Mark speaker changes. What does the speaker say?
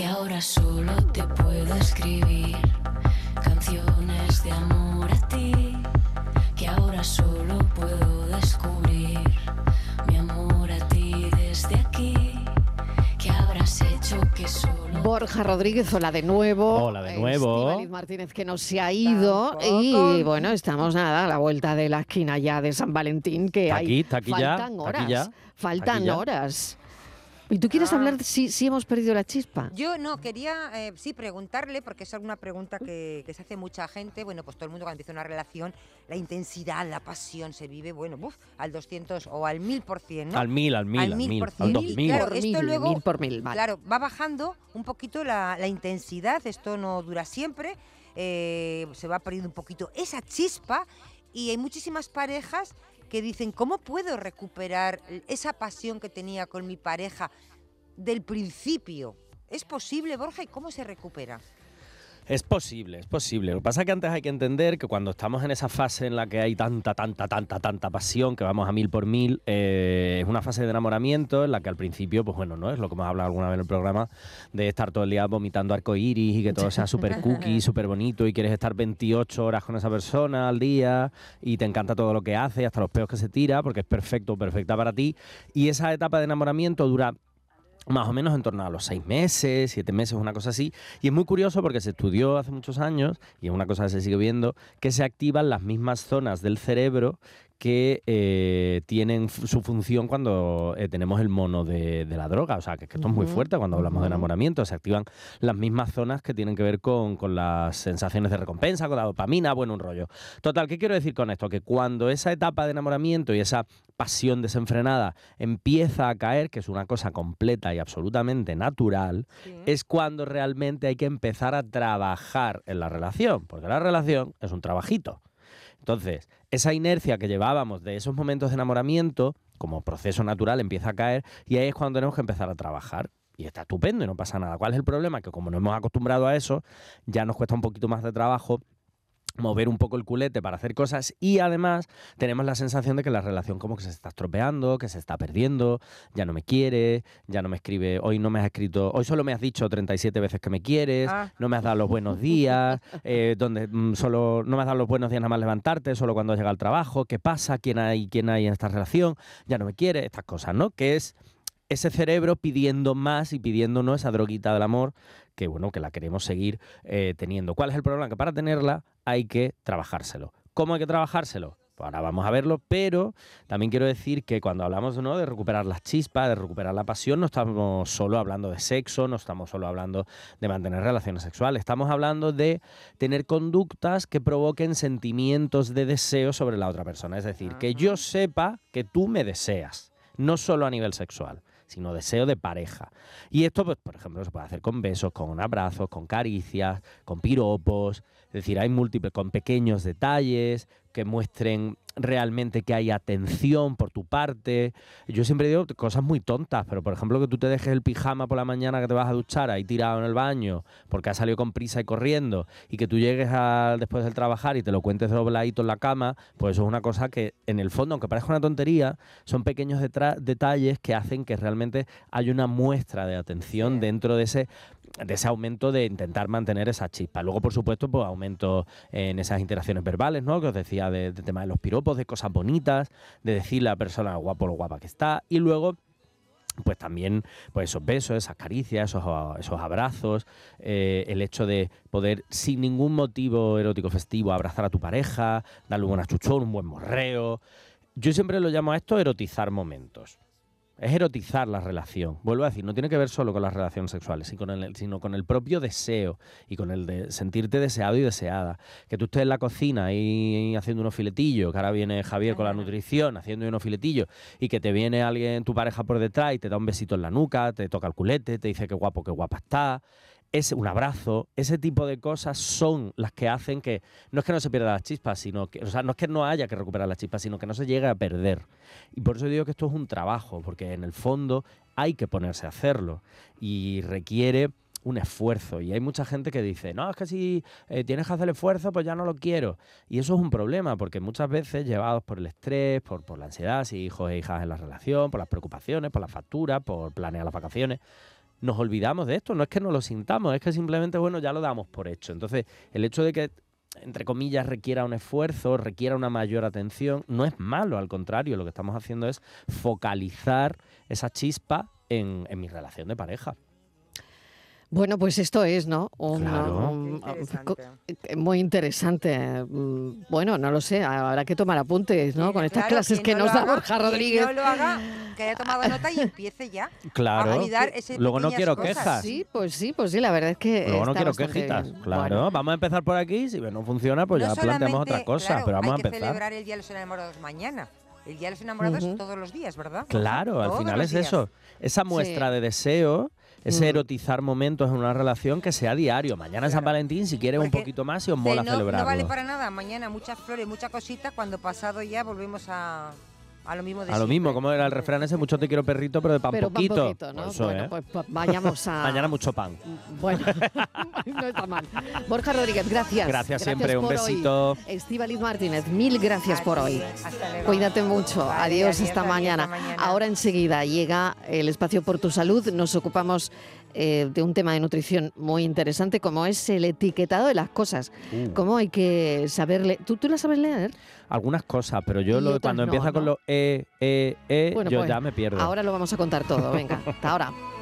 Speaker 1: que ahora solo te puedo escribir canciones de amor a ti, que ahora solo puedo descubrir mi amor a ti desde aquí, que habrás hecho que solo...
Speaker 2: Borja Rodríguez, hola de nuevo.
Speaker 3: Hola de nuevo.
Speaker 2: Estivaliz Martínez que no se ha ido Tampoco. y bueno, estamos nada a la vuelta de la esquina ya de San Valentín que
Speaker 3: está
Speaker 2: hay
Speaker 3: aquí, está aquí
Speaker 2: faltan
Speaker 3: ya,
Speaker 2: horas,
Speaker 3: aquí ya,
Speaker 2: faltan
Speaker 3: aquí ya.
Speaker 2: horas. ¿Y tú quieres
Speaker 4: Ah.
Speaker 2: hablar de si, si hemos perdido la chispa?
Speaker 4: Yo no, quería eh, sí preguntarle, porque es una pregunta que, que se hace mucha gente, bueno, pues todo el mundo cuando empieza una relación, la intensidad, la pasión se vive, bueno, uf, al 200 o al 1000%, ¿no?
Speaker 3: Al mil, al mil,
Speaker 4: Al
Speaker 3: al
Speaker 4: mil
Speaker 3: mil,
Speaker 4: por
Speaker 3: al
Speaker 4: cien.
Speaker 3: dos
Speaker 4: Y
Speaker 3: mil.
Speaker 4: claro,
Speaker 2: por
Speaker 4: esto
Speaker 2: mil,
Speaker 4: luego-
Speaker 2: mil por mil, vale.
Speaker 4: Claro, va bajando un poquito la, la intensidad, esto no dura siempre, eh, se va perdiendo un poquito esa chispa y hay muchísimas parejas que dicen, ¿cómo puedo recuperar esa pasión que tenía con mi pareja del principio? ¿Es posible, Borja? ¿Y cómo se recupera?
Speaker 3: Es posible, es posible. Lo que pasa es que antes hay que entender que cuando estamos en esa fase en la que hay tanta, tanta, tanta, tanta pasión, que vamos a mil por mil, eh, es una fase de enamoramiento en la que al principio, pues bueno, no es lo que hemos hablado alguna vez en el programa, de estar todo el día vomitando arcoiris y que todo sea súper cookie, súper bonito y quieres estar 28 horas con esa persona al día y te encanta todo lo que hace, hasta los peos que se tira, porque es perfecto, perfecta para ti. Y esa etapa de enamoramiento dura más o menos en torno a los seis meses, siete meses, una cosa así. Y es muy curioso porque se estudió hace muchos años, y es una cosa que se sigue viendo, que se activan las mismas zonas del cerebro que eh, tienen su función cuando eh, tenemos el mono de, de la droga. O sea, que, que esto es muy fuerte cuando hablamos de enamoramiento. Se activan las mismas zonas que tienen que ver con, con las sensaciones de recompensa, con la dopamina, bueno, un rollo. Total, ¿qué quiero decir con esto? Que cuando esa etapa de enamoramiento y esa pasión desenfrenada empieza a caer, que es una cosa completa y absolutamente natural, es cuando realmente hay que empezar a trabajar en la relación, porque la relación es un trabajito. Entonces, esa inercia que llevábamos de esos momentos de enamoramiento, como proceso natural, empieza a caer y ahí es cuando tenemos que empezar a trabajar. Y está estupendo y no pasa nada. ¿Cuál es el problema? Que como no hemos acostumbrado a eso, ya nos cuesta un poquito más de trabajo mover un poco el culete para hacer cosas y además tenemos la sensación de que la relación como que se está estropeando, que se está perdiendo, ya no me quiere, ya no me escribe, hoy no me has escrito, hoy solo me has dicho 37 veces que me quieres,
Speaker 4: Ah.
Speaker 3: no me has dado los buenos días, eh, donde mm, solo no me has dado los buenos días nada más levantarte, solo cuando has llegado al trabajo, ¿qué pasa? ¿Quién hay, quién hay en esta relación? Ya no me quiere, estas cosas, ¿no? Que es ese cerebro pidiendo más y pidiéndonos esa droguita del amor que bueno, que la queremos seguir eh, teniendo. ¿Cuál es el problema? Que para tenerla hay que trabajárselo. ¿Cómo hay que trabajárselo? Pues ahora vamos a verlo, pero también quiero decir que cuando hablamos ¿no? de recuperar las chispas, de recuperar la pasión, no estamos solo hablando de sexo, no estamos solo hablando de mantener relaciones sexuales, estamos hablando de tener conductas que provoquen sentimientos de deseo sobre la otra persona. Es decir, que yo sepa que tú me deseas, no solo a nivel sexual sino deseo de pareja. Y esto, pues, por ejemplo, se puede hacer con besos, con abrazos, con caricias, con piropos. Es decir, hay múltiples, con pequeños detalles que muestren realmente que hay atención por tu parte. Yo siempre digo cosas muy tontas, pero por ejemplo que tú te dejes el pijama por la mañana que te vas a duchar ahí tirado en el baño porque has salido con prisa y corriendo y que tú llegues a- después del trabajar y te lo cuentes dobladito en la cama, pues eso es una cosa que en el fondo, aunque parezca una tontería, son pequeños detalles que hacen que realmente haya una muestra de atención dentro de ese de ese aumento de intentar mantener esa chispa. Luego, por supuesto, pues aumento en esas interacciones verbales, ¿no? Que os decía de, tema de los piropos, de cosas bonitas, de decirle a la persona guapo lo guapa que está. Y luego, pues también pues esos besos, esas caricias, esos, esos abrazos, eh, el hecho de poder sin ningún motivo erótico festivo abrazar a tu pareja, darle un buen achuchón, un buen morreo. Yo siempre lo llamo a esto erotizar momentos. Es erotizar la relación. Vuelvo a decir, no tiene que ver solo con las relaciones sexuales, sino con el, sino con el propio deseo y con el de sentirte deseado y deseada. Que tú estés en la cocina ahí haciendo unos filetillos, que ahora viene Javier con la nutrición haciendo unos filetillos, y que te viene alguien, tu pareja por detrás y te da un besito en la nuca, te toca el culete, te dice qué guapo, qué guapa está. Es un abrazo, ese tipo de cosas son las que hacen que no es que no se pierda las chispas, sino que, o sea, no es que no haya que recuperar las chispas, sino que no se llegue a perder. Y por eso digo que esto es un trabajo, porque en el fondo hay que ponerse a hacerlo y requiere un esfuerzo. Y hay mucha gente que dice, no, es que si eh, tienes que hacer el esfuerzo, pues ya no lo quiero. Y eso es un problema, porque muchas veces, llevados por el estrés, por, por la ansiedad, si hijos e hijas en la relación, por las preocupaciones, por las facturas, por planear las vacaciones, nos olvidamos de esto. No es que no lo sintamos, es que simplemente, bueno, ya lo damos por hecho. Entonces, el hecho de que entre comillas, requiera un esfuerzo, requiera una mayor atención, no es malo, al contrario, lo que estamos haciendo es focalizar esa chispa en, en mi relación de pareja.
Speaker 2: Bueno, pues esto es, ¿no? Un-
Speaker 3: Claro.
Speaker 2: un-
Speaker 4: Qué interesante.
Speaker 2: eh, muy interesante. Mm, Bueno, no lo sé, habrá que tomar apuntes, ¿no?
Speaker 4: Sí,
Speaker 2: Con estas
Speaker 4: claro,
Speaker 2: clases que
Speaker 4: no
Speaker 2: nos da
Speaker 4: haga,
Speaker 2: Borja Rodríguez.
Speaker 4: no lo haga, que haya tomado nota y empiece ya.
Speaker 3: Claro.
Speaker 4: A validar ese
Speaker 3: Luego no quiero
Speaker 4: cosas.
Speaker 3: quejas.
Speaker 2: Sí, pues sí, pues sí, la verdad es que.
Speaker 3: Luego no quiero quejitas.
Speaker 2: bien.
Speaker 3: Claro,
Speaker 2: Bueno,
Speaker 3: vamos a empezar por aquí. Si no funciona, pues
Speaker 4: No
Speaker 3: ya planteamos otra cosa.
Speaker 4: claro,
Speaker 3: pero vamos
Speaker 4: hay
Speaker 3: a
Speaker 4: que
Speaker 3: empezar.
Speaker 4: celebrar el Día de los Enamorados mañana. El Día de los Enamorados todos los días, ¿verdad?
Speaker 3: Claro, al final es
Speaker 4: días.
Speaker 3: eso. Esa muestra
Speaker 2: Sí.
Speaker 3: de deseo, ese
Speaker 2: Mm.
Speaker 3: erotizar momentos en una relación que sea diario. Mañana es San. Valentín, si quieres un poquito más, si os mola
Speaker 4: no,
Speaker 3: celebrarlo.
Speaker 4: no vale para nada. Mañana muchas flores, mucha cosita. Cuando pasado ya volvemos a, a lo mismo de
Speaker 3: A lo mismo, como era el refrán ese, mucho te quiero perrito, pero de pan
Speaker 2: pero pan
Speaker 3: poquito.
Speaker 2: poquito, ¿no?
Speaker 3: Pues eso,
Speaker 2: bueno,
Speaker 3: ¿eh?
Speaker 2: pues pa- vayamos a.
Speaker 3: Mañana mucho pan.
Speaker 2: Bueno, no está mal. Borja Rodríguez, gracias.
Speaker 3: Gracias siempre, un
Speaker 2: por hoy.
Speaker 3: besito.
Speaker 2: Estíbaliz Martínez, mil gracias por hoy. Cuídate mucho.
Speaker 4: Vale,
Speaker 2: adiós,
Speaker 4: adiós,
Speaker 2: esta
Speaker 4: adiós,
Speaker 2: mañana.
Speaker 4: hasta mañana.
Speaker 2: Ahora enseguida llega el espacio por tu salud. Nos ocupamos eh, de un tema de nutrición muy interesante como es el etiquetado de las cosas.
Speaker 3: Uh.
Speaker 2: Cómo hay que saberle. ¿Tú, tú la sabes leer?
Speaker 3: Algunas cosas, pero yo lo- cuando
Speaker 2: no,
Speaker 3: empieza con los E, E, E,
Speaker 2: Bueno,
Speaker 3: yo
Speaker 2: pues,
Speaker 3: ya me pierdo.
Speaker 2: Ahora lo vamos a contar todo. Venga, hasta ahora.